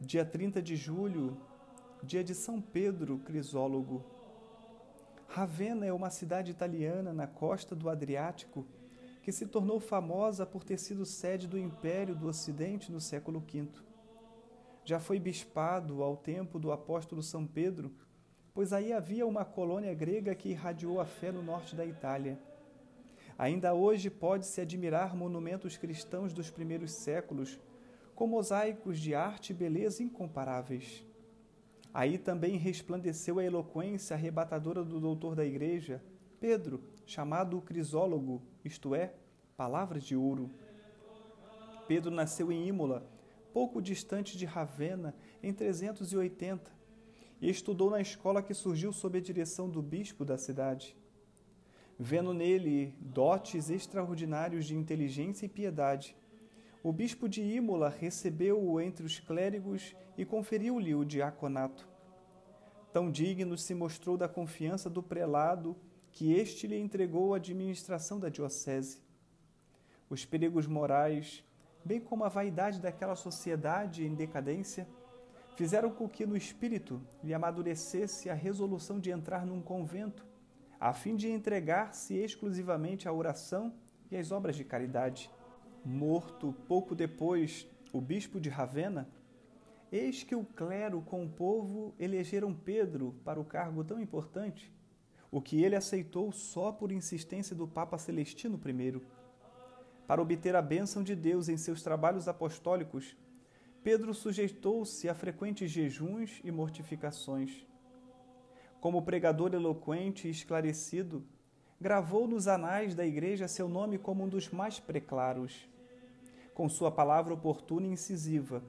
dia 30 de julho, dia de São Pedro Crisólogo. Ravenna é uma cidade italiana na costa do Adriático que se tornou famosa por ter sido sede do Império do Ocidente no século V. Já foi bispado ao tempo do apóstolo São Pedro, pois aí havia uma colônia grega que irradiou a fé no norte da Itália. Ainda hoje pode-se admirar monumentos cristãos dos primeiros séculos, com mosaicos de arte e beleza incomparáveis. Aí também resplandeceu a eloquência arrebatadora do doutor da igreja, Pedro, chamado Crisólogo, isto é, palavras de ouro. Pedro nasceu em Imola, pouco distante de Ravenna, em 380, e estudou na escola que surgiu sob a direção do bispo da cidade. Vendo nele dotes extraordinários de inteligência e piedade, o bispo de Imola recebeu-o entre os clérigos e conferiu-lhe o diaconato. Tão digno se mostrou da confiança do prelado que este lhe entregou a administração da diocese. Os perigos morais, bem como a vaidade daquela sociedade em decadência, fizeram com que no espírito lhe amadurecesse a resolução de entrar num convento, a fim de entregar-se exclusivamente à oração e às obras de caridade. Morto pouco depois o bispo de Ravenna, eis que o clero com o povo elegeram Pedro para o cargo tão importante, o que ele aceitou só por insistência do Papa Celestino I. Para obter a bênção de Deus em seus trabalhos apostólicos, Pedro sujeitou-se a frequentes jejuns e mortificações. Como pregador eloquente e esclarecido, gravou nos anais da Igreja seu nome como um dos mais preclaros. Com sua palavra oportuna e incisiva,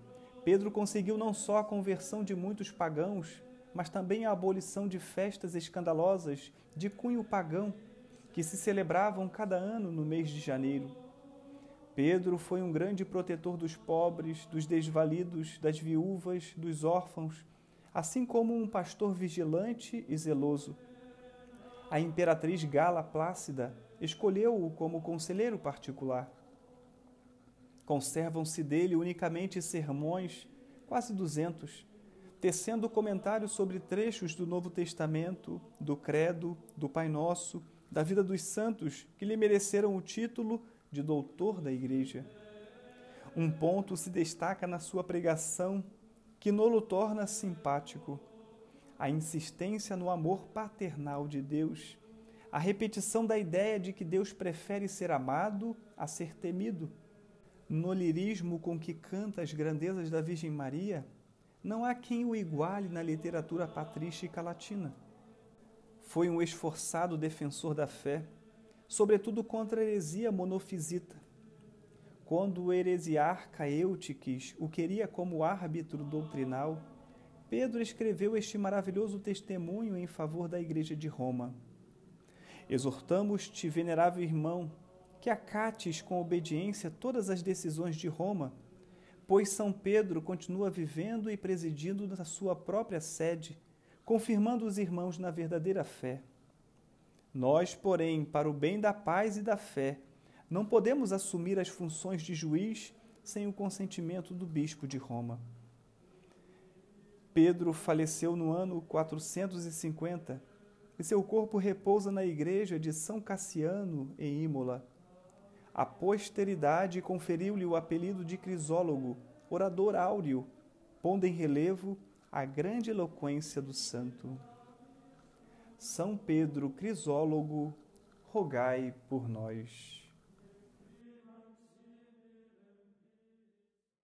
Pedro conseguiu não só a conversão de muitos pagãos, mas também a abolição de festas escandalosas de cunho pagão que se celebravam cada ano no mês de janeiro. Pedro foi um grande protetor dos pobres, dos desvalidos, das viúvas, dos órfãos, assim como um pastor vigilante e zeloso. A imperatriz Gala Plácida escolheu-o como conselheiro particular. Conservam-se dele unicamente sermões, quase duzentos, tecendo comentários sobre trechos do Novo Testamento, do Credo, do Pai Nosso, da vida dos santos que lhe mereceram o título de doutor da Igreja. Um ponto se destaca na sua pregação que nolo torna simpático: a insistência no amor paternal de Deus, a repetição da ideia de que Deus prefere ser amado a ser temido. No lirismo com que canta as grandezas da Virgem Maria, não há quem o iguale na literatura patrística latina. Foi um esforçado defensor da fé sobretudo contra a heresia monofisita. Quando o heresiarca Eutiques o queria como árbitro doutrinal, Pedro escreveu este maravilhoso testemunho em favor da Igreja de Roma. Exortamos-te, venerável irmão, que acates com obediência todas as decisões de Roma, pois São Pedro continua vivendo e presidindo na sua própria sede, confirmando os irmãos na verdadeira fé. Nós, porém, para o bem da paz e da fé, não podemos assumir as funções de juiz sem o consentimento do bispo de Roma. Pedro faleceu no ano 450 e seu corpo repousa na igreja de São Cassiano, em Imola. A posteridade conferiu-lhe o apelido de Crisólogo, orador áureo, pondo em relevo a grande eloquência do santo. São Pedro Crisólogo, rogai por nós.